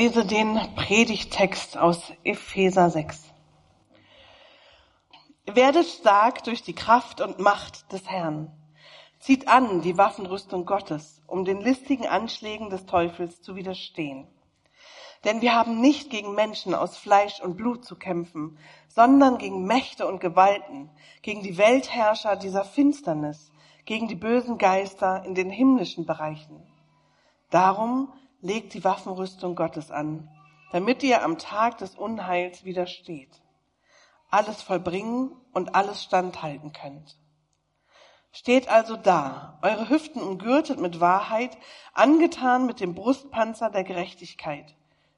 lese den Predigtext aus Epheser 6. Werdet stark durch die Kraft und Macht des Herrn. Zieht an die Waffenrüstung Gottes, um den listigen Anschlägen des Teufels zu widerstehen. Denn wir haben nicht gegen Menschen aus Fleisch und Blut zu kämpfen, sondern gegen Mächte und Gewalten, gegen die Weltherrscher dieser Finsternis, gegen die bösen Geister in den himmlischen Bereichen. Darum legt die Waffenrüstung Gottes an, damit ihr am Tag des Unheils widersteht, alles vollbringen und alles standhalten könnt. Steht also da, eure Hüften umgürtet mit Wahrheit, angetan mit dem Brustpanzer der Gerechtigkeit,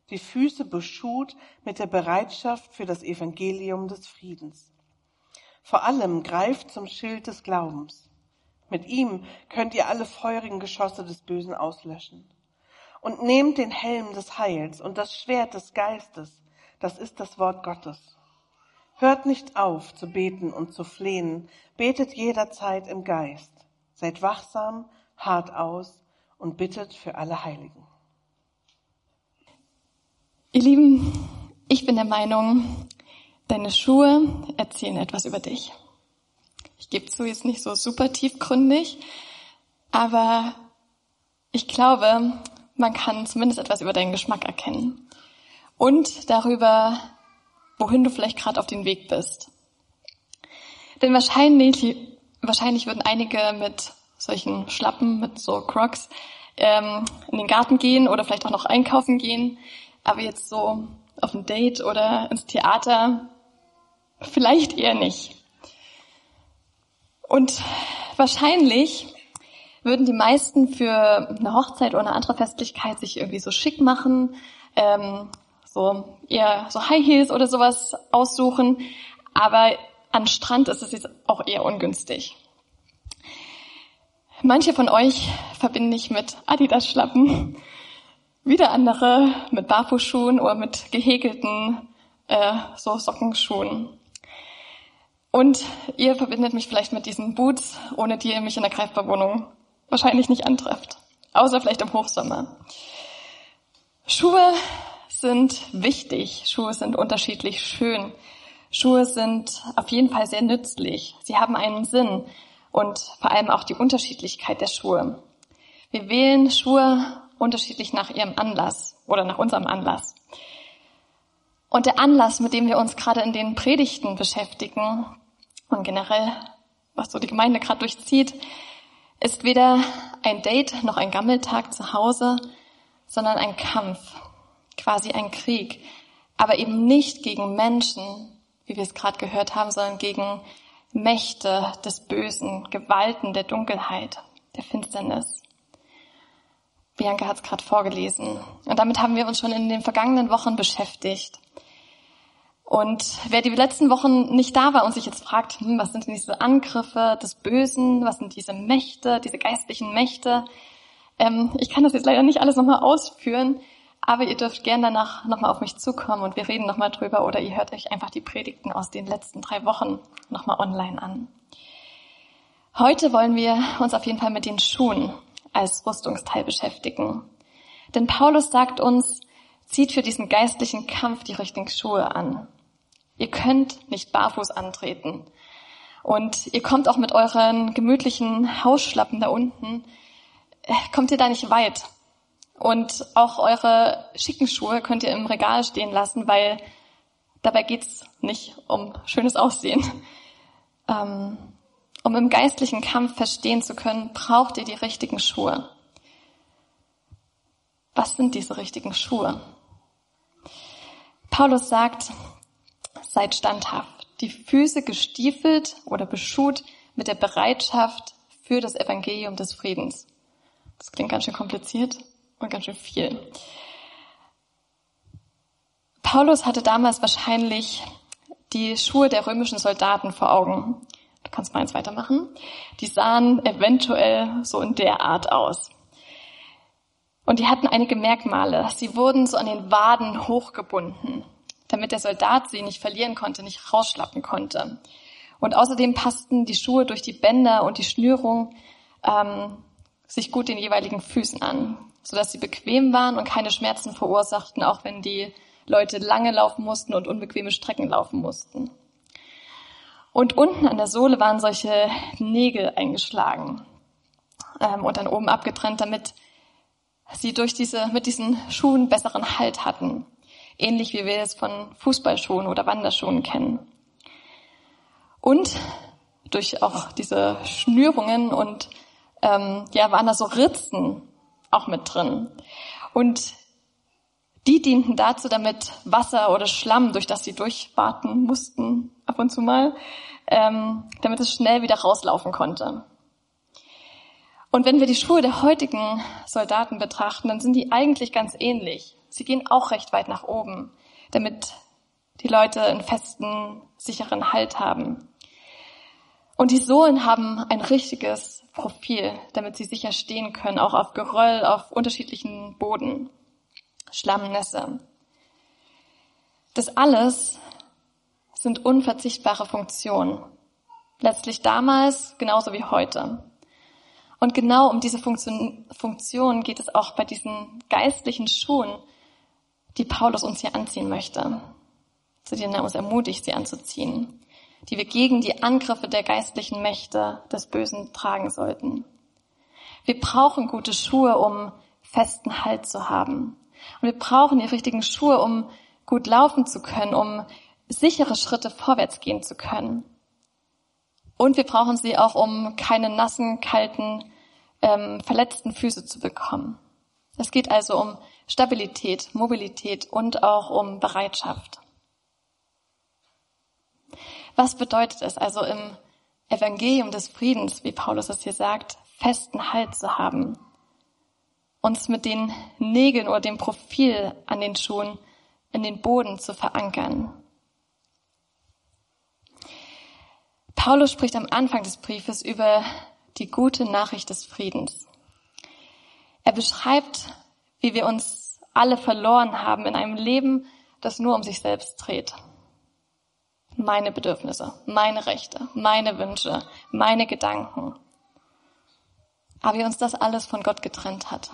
die Füße beschut mit der Bereitschaft für das Evangelium des Friedens. Vor allem greift zum Schild des Glaubens. Mit ihm könnt ihr alle feurigen Geschosse des Bösen auslöschen und nehmt den Helm des Heils und das Schwert des Geistes, das ist das Wort Gottes. Hört nicht auf zu beten und zu flehen, betet jederzeit im Geist, seid wachsam, hart aus und bittet für alle Heiligen. Ihr Lieben, ich bin der Meinung, deine Schuhe erzählen etwas über dich. Ich gebe zu, jetzt nicht so super tiefgründig, aber ich glaube, man kann zumindest etwas über deinen Geschmack erkennen und darüber, wohin du vielleicht gerade auf den Weg bist. Denn wahrscheinlich, wahrscheinlich würden einige mit solchen Schlappen, mit so Crocs, ähm, in den Garten gehen oder vielleicht auch noch einkaufen gehen, aber jetzt so auf ein Date oder ins Theater vielleicht eher nicht. Und wahrscheinlich würden die meisten für eine Hochzeit oder eine andere Festlichkeit sich irgendwie so schick machen, ähm, so eher so High Heels oder sowas aussuchen. Aber an Strand ist es jetzt auch eher ungünstig. Manche von euch verbinde ich mit Adidas-Schlappen, wieder andere mit Barfußschuhen oder mit gehäkelten äh, so Sockenschuhen. Und ihr verbindet mich vielleicht mit diesen Boots, ohne die ihr mich in der Greifbarwohnung wahrscheinlich nicht antrifft. Außer vielleicht im Hochsommer. Schuhe sind wichtig. Schuhe sind unterschiedlich schön. Schuhe sind auf jeden Fall sehr nützlich. Sie haben einen Sinn und vor allem auch die Unterschiedlichkeit der Schuhe. Wir wählen Schuhe unterschiedlich nach ihrem Anlass oder nach unserem Anlass. Und der Anlass, mit dem wir uns gerade in den Predigten beschäftigen und generell, was so die Gemeinde gerade durchzieht, ist weder ein Date noch ein Gammeltag zu Hause, sondern ein Kampf, quasi ein Krieg, aber eben nicht gegen Menschen, wie wir es gerade gehört haben, sondern gegen Mächte des Bösen, Gewalten der Dunkelheit, der Finsternis. Bianca hat es gerade vorgelesen. Und damit haben wir uns schon in den vergangenen Wochen beschäftigt. Und wer die letzten Wochen nicht da war und sich jetzt fragt, hm, was sind denn diese Angriffe des Bösen, was sind diese Mächte, diese geistlichen Mächte, ähm, ich kann das jetzt leider nicht alles nochmal ausführen, aber ihr dürft gern danach nochmal auf mich zukommen und wir reden nochmal drüber oder ihr hört euch einfach die Predigten aus den letzten drei Wochen nochmal online an. Heute wollen wir uns auf jeden Fall mit den Schuhen als Rüstungsteil beschäftigen. Denn Paulus sagt uns, zieht für diesen geistlichen Kampf die richtigen Schuhe an. Ihr könnt nicht barfuß antreten. Und ihr kommt auch mit euren gemütlichen Hausschlappen da unten, äh, kommt ihr da nicht weit. Und auch eure schicken Schuhe könnt ihr im Regal stehen lassen, weil dabei geht's nicht um schönes Aussehen. Ähm, um im geistlichen Kampf verstehen zu können, braucht ihr die richtigen Schuhe. Was sind diese richtigen Schuhe? Paulus sagt, seid standhaft, die Füße gestiefelt oder beschut mit der Bereitschaft für das Evangelium des Friedens. Das klingt ganz schön kompliziert und ganz schön viel. Paulus hatte damals wahrscheinlich die Schuhe der römischen Soldaten vor Augen. Du kannst mal eins weitermachen. Die sahen eventuell so in der Art aus. Und die hatten einige Merkmale. Sie wurden so an den Waden hochgebunden damit der Soldat sie nicht verlieren konnte, nicht rausschlappen konnte. Und außerdem passten die Schuhe durch die Bänder und die Schnürung ähm, sich gut den jeweiligen Füßen an. sodass sie bequem waren und keine Schmerzen verursachten, auch wenn die Leute lange laufen mussten und unbequeme Strecken laufen mussten. Und unten an der Sohle waren solche Nägel eingeschlagen ähm, und dann oben abgetrennt, damit sie durch diese, mit diesen Schuhen besseren Halt hatten. Ähnlich wie wir es von Fußballschuhen oder Wanderschuhen kennen. Und durch auch diese Schnürungen und ähm, ja, waren da so Ritzen auch mit drin. Und die dienten dazu, damit Wasser oder Schlamm, durch das sie durchwarten mussten, ab und zu mal, ähm, damit es schnell wieder rauslaufen konnte. Und wenn wir die Schuhe der heutigen Soldaten betrachten, dann sind die eigentlich ganz ähnlich. Sie gehen auch recht weit nach oben, damit die Leute einen festen, sicheren Halt haben. Und die Sohlen haben ein richtiges Profil, damit sie sicher stehen können, auch auf Geröll, auf unterschiedlichen Boden, Schlammnässe. Das alles sind unverzichtbare Funktionen. Letztlich damals genauso wie heute. Und genau um diese Funktion, Funktion geht es auch bei diesen geistlichen Schuhen, die Paulus uns hier anziehen möchte, zu denen er uns ermutigt, sie anzuziehen, die wir gegen die Angriffe der geistlichen Mächte des Bösen tragen sollten. Wir brauchen gute Schuhe, um festen Halt zu haben. Und wir brauchen die richtigen Schuhe, um gut laufen zu können, um sichere Schritte vorwärts gehen zu können. Und wir brauchen sie auch, um keine nassen, kalten, ähm, verletzten Füße zu bekommen. Es geht also um Stabilität, Mobilität und auch um Bereitschaft. Was bedeutet es also im Evangelium des Friedens, wie Paulus es hier sagt, festen Halt zu haben? Uns mit den Nägeln oder dem Profil an den Schuhen in den Boden zu verankern. Paulus spricht am Anfang des Briefes über die gute Nachricht des Friedens. Er beschreibt, wie wir uns alle verloren haben in einem Leben, das nur um sich selbst dreht. Meine Bedürfnisse, meine Rechte, meine Wünsche, meine Gedanken. Aber wie uns das alles von Gott getrennt hat.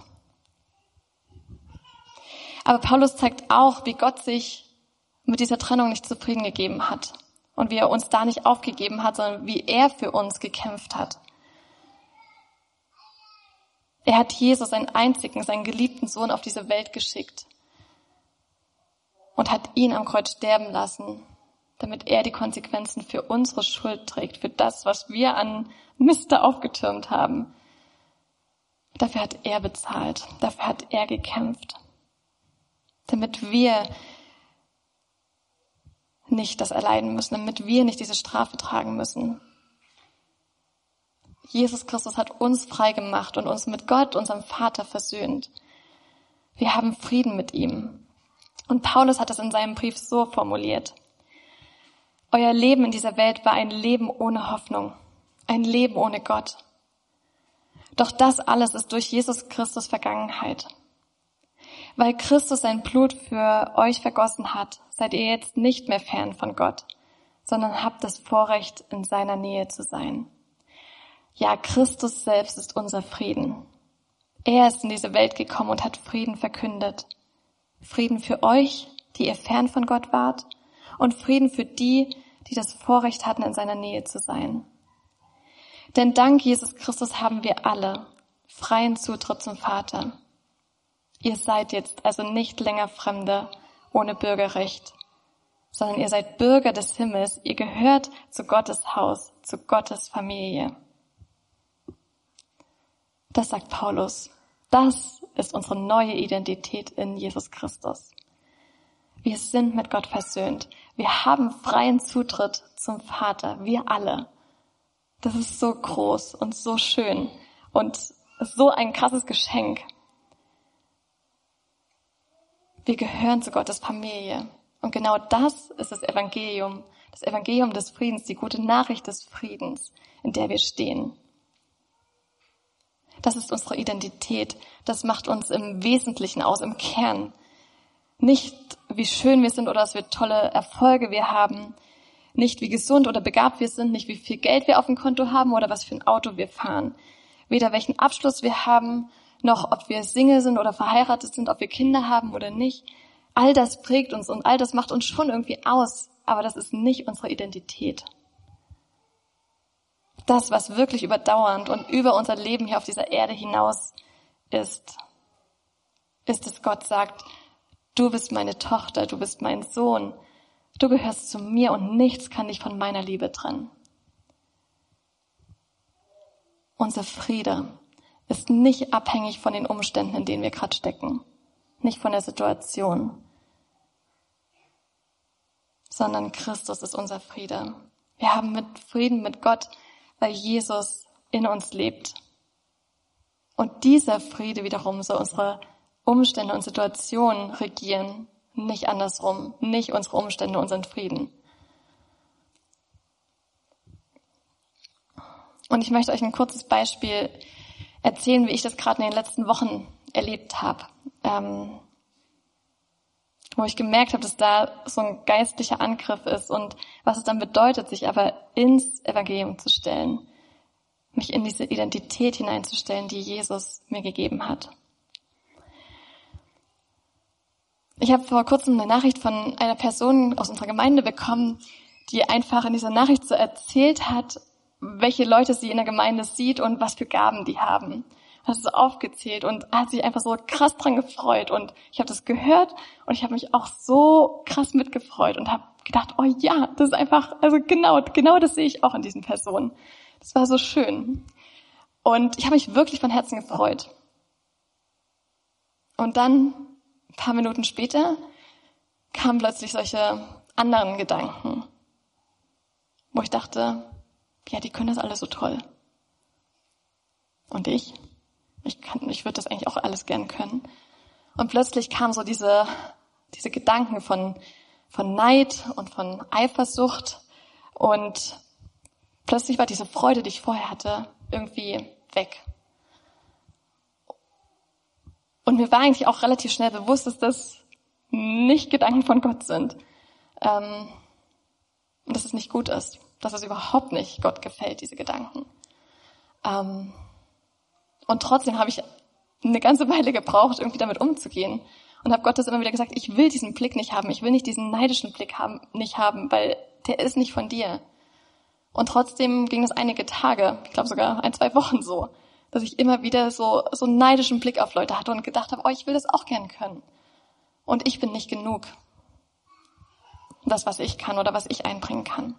Aber Paulus zeigt auch, wie Gott sich mit dieser Trennung nicht zufrieden gegeben hat und wie er uns da nicht aufgegeben hat, sondern wie er für uns gekämpft hat. Er hat Jesus, seinen einzigen, seinen geliebten Sohn auf diese Welt geschickt und hat ihn am Kreuz sterben lassen, damit er die Konsequenzen für unsere Schuld trägt, für das, was wir an Miste aufgetürmt haben. Dafür hat er bezahlt, dafür hat er gekämpft, damit wir nicht das erleiden müssen, damit wir nicht diese Strafe tragen müssen. Jesus Christus hat uns frei gemacht und uns mit Gott, unserem Vater, versöhnt. Wir haben Frieden mit ihm. Und Paulus hat es in seinem Brief so formuliert. Euer Leben in dieser Welt war ein Leben ohne Hoffnung, ein Leben ohne Gott. Doch das alles ist durch Jesus Christus Vergangenheit. Weil Christus sein Blut für euch vergossen hat, seid ihr jetzt nicht mehr fern von Gott, sondern habt das Vorrecht, in seiner Nähe zu sein. Ja, Christus selbst ist unser Frieden. Er ist in diese Welt gekommen und hat Frieden verkündet. Frieden für euch, die ihr fern von Gott wart, und Frieden für die, die das Vorrecht hatten, in seiner Nähe zu sein. Denn dank Jesus Christus haben wir alle freien Zutritt zum Vater. Ihr seid jetzt also nicht länger Fremde ohne Bürgerrecht, sondern ihr seid Bürger des Himmels, ihr gehört zu Gottes Haus, zu Gottes Familie. Das sagt Paulus. Das ist unsere neue Identität in Jesus Christus. Wir sind mit Gott versöhnt. Wir haben freien Zutritt zum Vater. Wir alle. Das ist so groß und so schön und so ein krasses Geschenk. Wir gehören zu Gottes Familie. Und genau das ist das Evangelium, das Evangelium des Friedens, die gute Nachricht des Friedens, in der wir stehen. Das ist unsere Identität. Das macht uns im Wesentlichen aus, im Kern. Nicht, wie schön wir sind oder dass wir tolle Erfolge wir haben. Nicht, wie gesund oder begabt wir sind. Nicht, wie viel Geld wir auf dem Konto haben oder was für ein Auto wir fahren. Weder welchen Abschluss wir haben, noch, ob wir Single sind oder verheiratet sind, ob wir Kinder haben oder nicht. All das prägt uns und all das macht uns schon irgendwie aus, aber das ist nicht unsere Identität. Das, was wirklich überdauernd und über unser Leben hier auf dieser Erde hinaus ist, ist, dass Gott sagt, du bist meine Tochter, du bist mein Sohn, du gehörst zu mir und nichts kann dich von meiner Liebe trennen. Unser Friede ist nicht abhängig von den Umständen, in denen wir gerade stecken, nicht von der Situation, sondern Christus ist unser Friede. Wir haben mit Frieden mit Gott, weil Jesus in uns lebt. Und dieser Friede wiederum soll unsere Umstände und Situationen regieren, nicht andersrum, nicht unsere Umstände, unseren Frieden. Und ich möchte euch ein kurzes Beispiel erzählen, wie ich das gerade in den letzten Wochen erlebt habe. Ähm, wo ich gemerkt habe, dass da so ein geistlicher Angriff ist und was es dann bedeutet, sich aber ins Evangelium zu stellen, mich in diese Identität hineinzustellen, die Jesus mir gegeben hat. Ich habe vor kurzem eine Nachricht von einer Person aus unserer Gemeinde bekommen, die einfach in dieser Nachricht so erzählt hat, welche Leute sie in der Gemeinde sieht und was für Gaben die haben. Hat so aufgezählt und hat sich einfach so krass dran gefreut. Und ich habe das gehört und ich habe mich auch so krass mitgefreut und habe gedacht, oh ja, das ist einfach, also genau, genau das sehe ich auch in diesen Personen. Das war so schön. Und ich habe mich wirklich von Herzen gefreut. Und dann, ein paar Minuten später, kamen plötzlich solche anderen Gedanken, wo ich dachte, ja, die können das alles so toll. Und ich? Ich kann, ich würde das eigentlich auch alles gern können. Und plötzlich kamen so diese, diese Gedanken von, von Neid und von Eifersucht und plötzlich war diese Freude, die ich vorher hatte, irgendwie weg. Und mir war eigentlich auch relativ schnell bewusst, dass das nicht Gedanken von Gott sind. Ähm, und dass es nicht gut ist dass es überhaupt nicht Gott gefällt, diese Gedanken. Ähm, und trotzdem habe ich eine ganze Weile gebraucht, irgendwie damit umzugehen. Und habe Gott das immer wieder gesagt, ich will diesen Blick nicht haben, ich will nicht diesen neidischen Blick haben, nicht haben, weil der ist nicht von dir. Und trotzdem ging es einige Tage, ich glaube sogar ein, zwei Wochen so, dass ich immer wieder so, so einen neidischen Blick auf Leute hatte und gedacht habe, oh, ich will das auch gern können. Und ich bin nicht genug. Das, was ich kann oder was ich einbringen kann.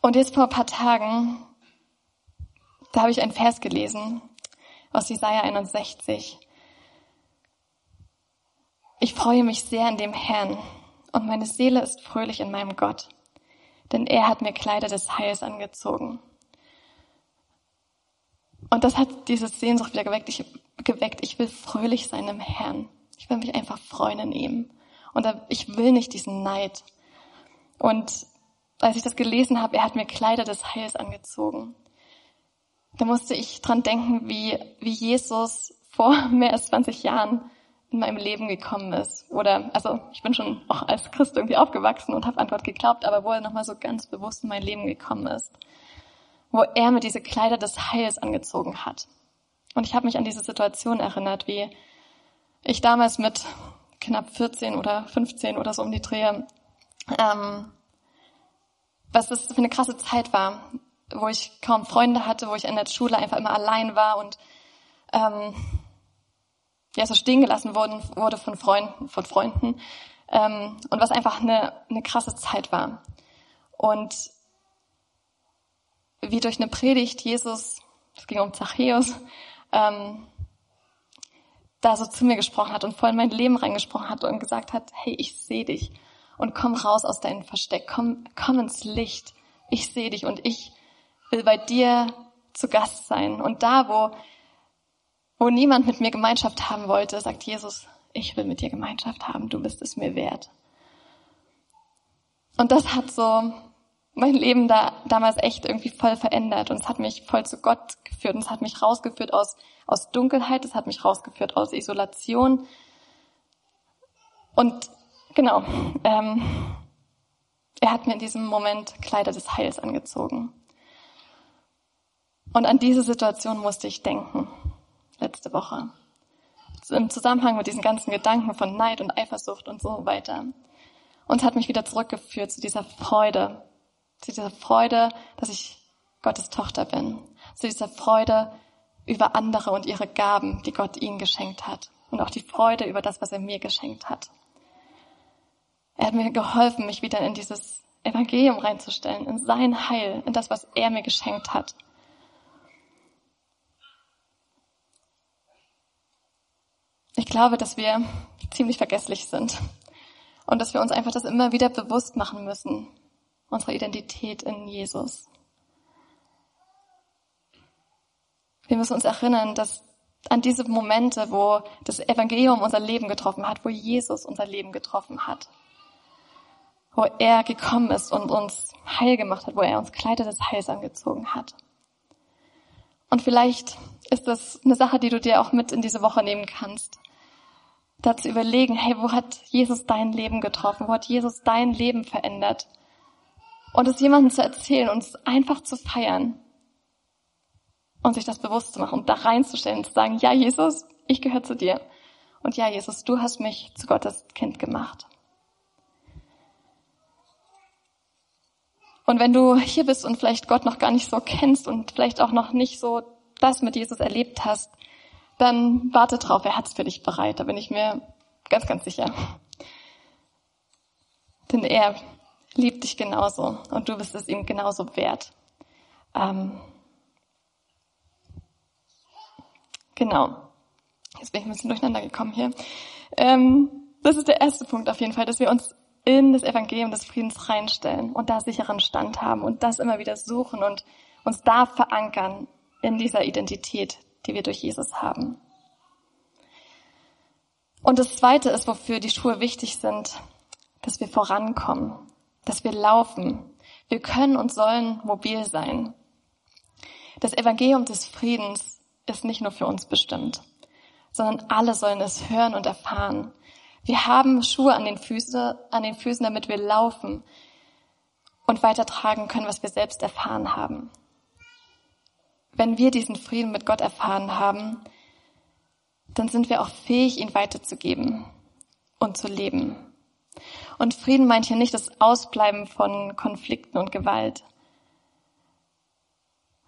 Und jetzt vor ein paar Tagen, da habe ich einen Vers gelesen aus Jesaja 61. Ich freue mich sehr in dem Herrn und meine Seele ist fröhlich in meinem Gott, denn er hat mir Kleider des Heils angezogen. Und das hat diese Sehnsucht wieder geweckt. Ich, geweckt. ich will fröhlich sein im Herrn. Ich will mich einfach freuen in ihm. Und ich will nicht diesen Neid. Und als ich das gelesen habe, er hat mir Kleider des Heils angezogen. Da musste ich dran denken, wie, wie Jesus vor mehr als 20 Jahren in meinem Leben gekommen ist. Oder, also ich bin schon auch als Christ irgendwie aufgewachsen und habe an Gott geglaubt, aber wo er nochmal so ganz bewusst in mein Leben gekommen ist. Wo er mir diese Kleider des Heils angezogen hat. Und ich habe mich an diese Situation erinnert, wie ich damals mit knapp 14 oder 15 oder so um die Drehe ähm, was das für eine krasse Zeit war, wo ich kaum Freunde hatte, wo ich in der Schule einfach immer allein war und ähm, ja so stehen gelassen worden, wurde von Freunden, von Freunden ähm, und was einfach eine, eine krasse Zeit war. Und wie durch eine Predigt Jesus, es ging um Zachäus, ähm, da so zu mir gesprochen hat und voll in mein Leben reingesprochen hat und gesagt hat, hey, ich sehe dich und komm raus aus deinem Versteck, komm, komm ins Licht. Ich sehe dich und ich will bei dir zu Gast sein. Und da, wo, wo niemand mit mir Gemeinschaft haben wollte, sagt Jesus, ich will mit dir Gemeinschaft haben, du bist es mir wert. Und das hat so mein Leben da damals echt irgendwie voll verändert und es hat mich voll zu Gott geführt und es hat mich rausgeführt aus, aus Dunkelheit, es hat mich rausgeführt aus Isolation. Und Genau. Ähm, er hat mir in diesem Moment Kleider des Heils angezogen. Und an diese Situation musste ich denken, letzte Woche. Im Zusammenhang mit diesen ganzen Gedanken von Neid und Eifersucht und so weiter. Und hat mich wieder zurückgeführt zu dieser Freude, zu dieser Freude, dass ich Gottes Tochter bin, zu dieser Freude über andere und ihre Gaben, die Gott ihnen geschenkt hat und auch die Freude über das, was er mir geschenkt hat. Er hat mir geholfen, mich wieder in dieses Evangelium reinzustellen, in sein Heil, in das, was er mir geschenkt hat. Ich glaube, dass wir ziemlich vergesslich sind und dass wir uns einfach das immer wieder bewusst machen müssen, unsere Identität in Jesus. Wir müssen uns erinnern, dass an diese Momente, wo das Evangelium unser Leben getroffen hat, wo Jesus unser Leben getroffen hat, wo er gekommen ist und uns heil gemacht hat, wo er uns Kleider des Heils angezogen hat. Und vielleicht ist das eine Sache, die du dir auch mit in diese Woche nehmen kannst. Da zu überlegen, hey, wo hat Jesus dein Leben getroffen? Wo hat Jesus dein Leben verändert? Und es jemandem zu erzählen und es einfach zu feiern und sich das bewusst zu machen und da reinzustellen und zu sagen, ja, Jesus, ich gehöre zu dir. Und ja, Jesus, du hast mich zu Gottes Kind gemacht. Und wenn du hier bist und vielleicht Gott noch gar nicht so kennst und vielleicht auch noch nicht so das mit Jesus erlebt hast, dann warte drauf, er hat's für dich bereit. Da bin ich mir ganz, ganz sicher. Denn er liebt dich genauso und du bist es ihm genauso wert. Ähm, Genau. Jetzt bin ich ein bisschen durcheinander gekommen hier. Ähm, das ist der erste Punkt auf jeden Fall, dass wir uns in das Evangelium des Friedens reinstellen und da sicheren Stand haben und das immer wieder suchen und uns da verankern in dieser Identität, die wir durch Jesus haben. Und das zweite ist, wofür die Schuhe wichtig sind, dass wir vorankommen, dass wir laufen. Wir können und sollen mobil sein. Das Evangelium des Friedens ist nicht nur für uns bestimmt, sondern alle sollen es hören und erfahren. Wir haben Schuhe an den Füßen, an den Füßen, damit wir laufen und weitertragen können, was wir selbst erfahren haben. Wenn wir diesen Frieden mit Gott erfahren haben, dann sind wir auch fähig, ihn weiterzugeben und zu leben. Und Frieden meint hier nicht das Ausbleiben von Konflikten und Gewalt,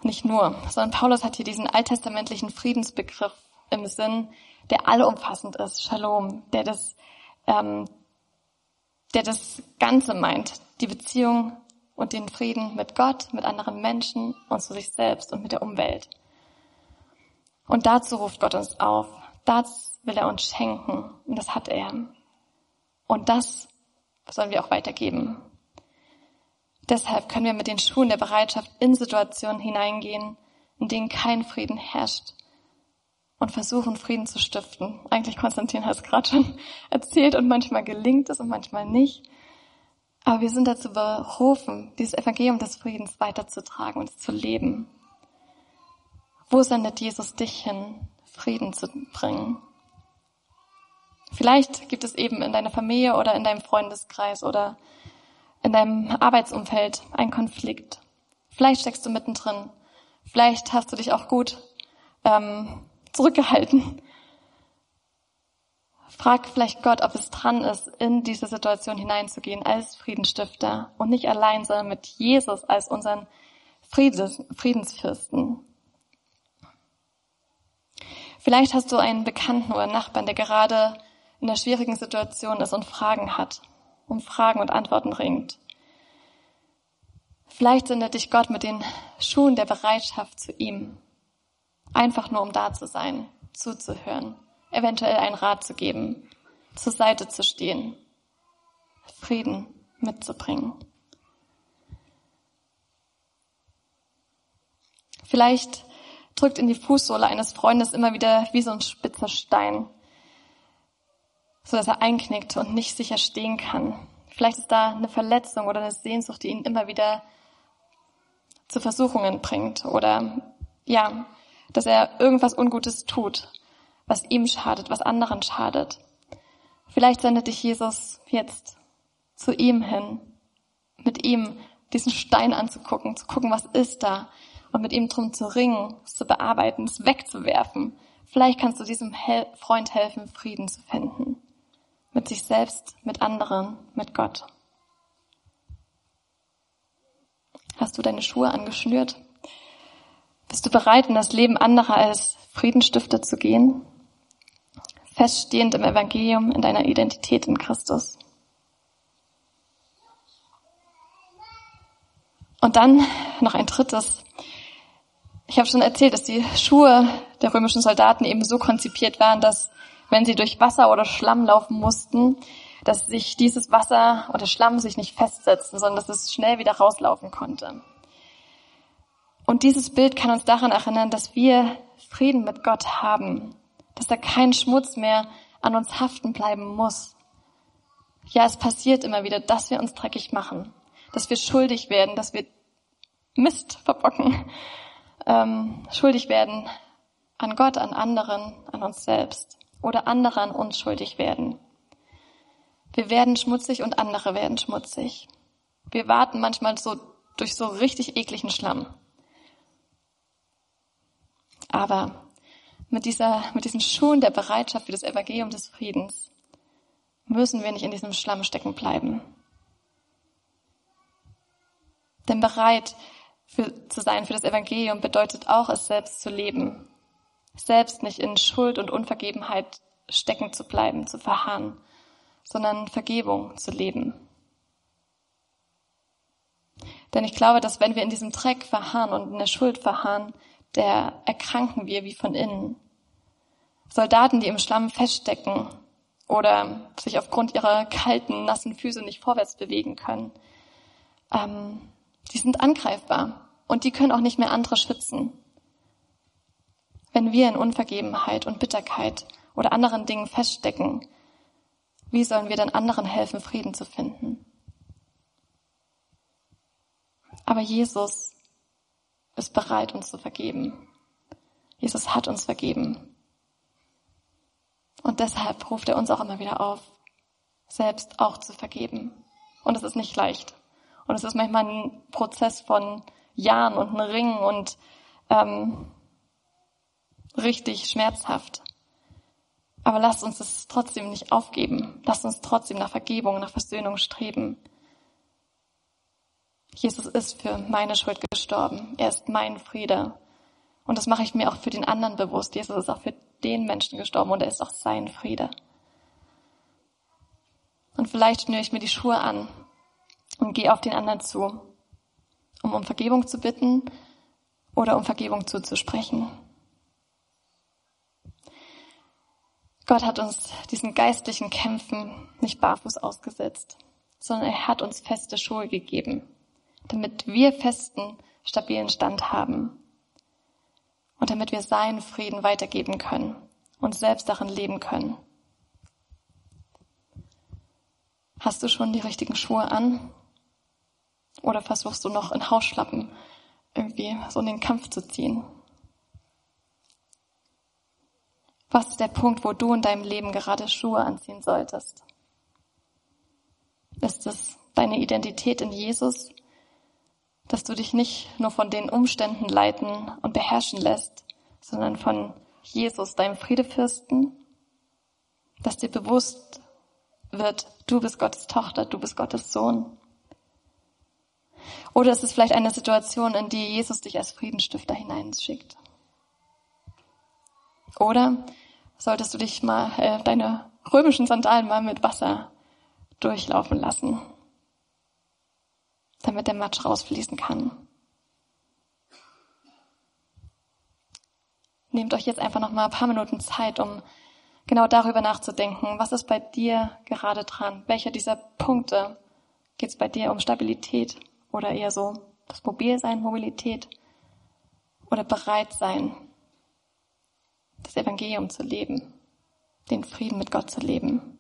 nicht nur, sondern Paulus hat hier diesen alttestamentlichen Friedensbegriff im Sinn, der allumfassend ist, Shalom, der das, ähm, der das Ganze meint, die Beziehung und den Frieden mit Gott, mit anderen Menschen und zu sich selbst und mit der Umwelt. Und dazu ruft Gott uns auf. Das will er uns schenken. Und das hat er. Und das sollen wir auch weitergeben. Deshalb können wir mit den Schuhen der Bereitschaft in Situationen hineingehen, in denen kein Frieden herrscht und versuchen, Frieden zu stiften. Eigentlich, Konstantin hat es gerade schon erzählt und manchmal gelingt es und manchmal nicht. Aber wir sind dazu berufen, dieses Evangelium des Friedens weiterzutragen und zu leben. Wo sendet Jesus dich hin, Frieden zu bringen? Vielleicht gibt es eben in deiner Familie oder in deinem Freundeskreis oder in deinem Arbeitsumfeld ein Konflikt. Vielleicht steckst du mittendrin. Vielleicht hast du dich auch gut ähm, zurückgehalten. Frag vielleicht Gott, ob es dran ist, in diese Situation hineinzugehen als Friedensstifter und nicht allein, sondern mit Jesus als unseren Friedens, Friedensfürsten. Vielleicht hast du einen Bekannten oder Nachbarn, der gerade in einer schwierigen Situation ist und Fragen hat um Fragen und Antworten ringt. Vielleicht sendet dich Gott mit den Schuhen der Bereitschaft zu ihm. Einfach nur, um da zu sein, zuzuhören, eventuell einen Rat zu geben, zur Seite zu stehen, Frieden mitzubringen. Vielleicht drückt in die Fußsohle eines Freundes immer wieder wie so ein spitzer Stein so dass er einknickt und nicht sicher stehen kann. Vielleicht ist da eine Verletzung oder eine Sehnsucht, die ihn immer wieder zu Versuchungen bringt oder ja, dass er irgendwas Ungutes tut, was ihm schadet, was anderen schadet. Vielleicht sendet dich Jesus jetzt zu ihm hin, mit ihm diesen Stein anzugucken, zu gucken, was ist da und mit ihm drum zu ringen, es zu bearbeiten, es wegzuwerfen. Vielleicht kannst du diesem Hel Freund helfen, Frieden zu finden. Mit sich selbst, mit anderen, mit Gott. Hast du deine Schuhe angeschnürt? Bist du bereit, in das Leben anderer als Friedenstifter zu gehen? Feststehend im Evangelium, in deiner Identität in Christus. Und dann noch ein drittes. Ich habe schon erzählt, dass die Schuhe der römischen Soldaten eben so konzipiert waren, dass wenn sie durch Wasser oder Schlamm laufen mussten, dass sich dieses Wasser oder Schlamm sich nicht festsetzen, sondern dass es schnell wieder rauslaufen konnte. Und dieses Bild kann uns daran erinnern, dass wir Frieden mit Gott haben, dass da kein Schmutz mehr an uns haften bleiben muss. Ja, es passiert immer wieder, dass wir uns dreckig machen, dass wir schuldig werden, dass wir Mist verbocken, ähm, schuldig werden an Gott, an anderen, an uns selbst oder andere an uns schuldig werden. Wir werden schmutzig und andere werden schmutzig. Wir warten manchmal so durch so richtig ekligen Schlamm. Aber mit dieser, mit diesen Schuhen der Bereitschaft für das Evangelium des Friedens müssen wir nicht in diesem Schlamm stecken bleiben. Denn bereit für, zu sein für das Evangelium bedeutet auch, es selbst zu leben. Selbst nicht in Schuld und Unvergebenheit stecken zu bleiben, zu verharren, sondern Vergebung zu leben. Denn ich glaube, dass wenn wir in diesem Dreck verharren und in der Schuld verharren, der erkranken wir wie von innen. Soldaten, die im Schlamm feststecken oder sich aufgrund ihrer kalten, nassen Füße nicht vorwärts bewegen können, ähm, die sind angreifbar und die können auch nicht mehr andere schützen. Wenn wir in Unvergebenheit und Bitterkeit oder anderen Dingen feststecken, wie sollen wir dann anderen helfen, Frieden zu finden? Aber Jesus ist bereit, uns zu vergeben. Jesus hat uns vergeben. Und deshalb ruft er uns auch immer wieder auf, selbst auch zu vergeben. Und es ist nicht leicht. Und es ist manchmal ein Prozess von Jahren und ein Ringen und ähm, richtig schmerzhaft. Aber lasst uns es trotzdem nicht aufgeben. Lasst uns trotzdem nach Vergebung, nach Versöhnung streben. Jesus ist für meine Schuld gestorben. Er ist mein Friede. Und das mache ich mir auch für den anderen bewusst. Jesus ist auch für den Menschen gestorben und er ist auch sein Friede. Und vielleicht schnüre ich mir die Schuhe an und gehe auf den anderen zu, um um Vergebung zu bitten oder um Vergebung zuzusprechen. Gott hat uns diesen geistlichen Kämpfen nicht barfuß ausgesetzt, sondern er hat uns feste Schuhe gegeben damit wir festen, stabilen Stand haben und damit wir seinen Frieden weitergeben können und selbst darin leben können. Hast du schon die richtigen Schuhe an? Oder versuchst du noch in Hausschlappen irgendwie so in den Kampf zu ziehen? Was ist der Punkt, wo du in deinem Leben gerade Schuhe anziehen solltest? Ist es deine Identität in Jesus dass du dich nicht nur von den Umständen leiten und beherrschen lässt, sondern von Jesus, deinem Friedefürsten, dass dir bewusst wird, du bist Gottes Tochter, du bist Gottes Sohn. Oder es ist vielleicht eine Situation, in die Jesus dich als Friedenstifter hineinschickt. Oder solltest du dich mal äh, deine römischen Sandalen mal mit Wasser durchlaufen lassen damit der Matsch rausfließen kann. Nehmt euch jetzt einfach noch mal ein paar Minuten Zeit, um genau darüber nachzudenken. Was ist bei dir gerade dran? Welcher dieser Punkte geht es bei dir um Stabilität oder eher so das Mobilsein, Mobilität oder bereit sein, das Evangelium zu leben, den Frieden mit Gott zu leben?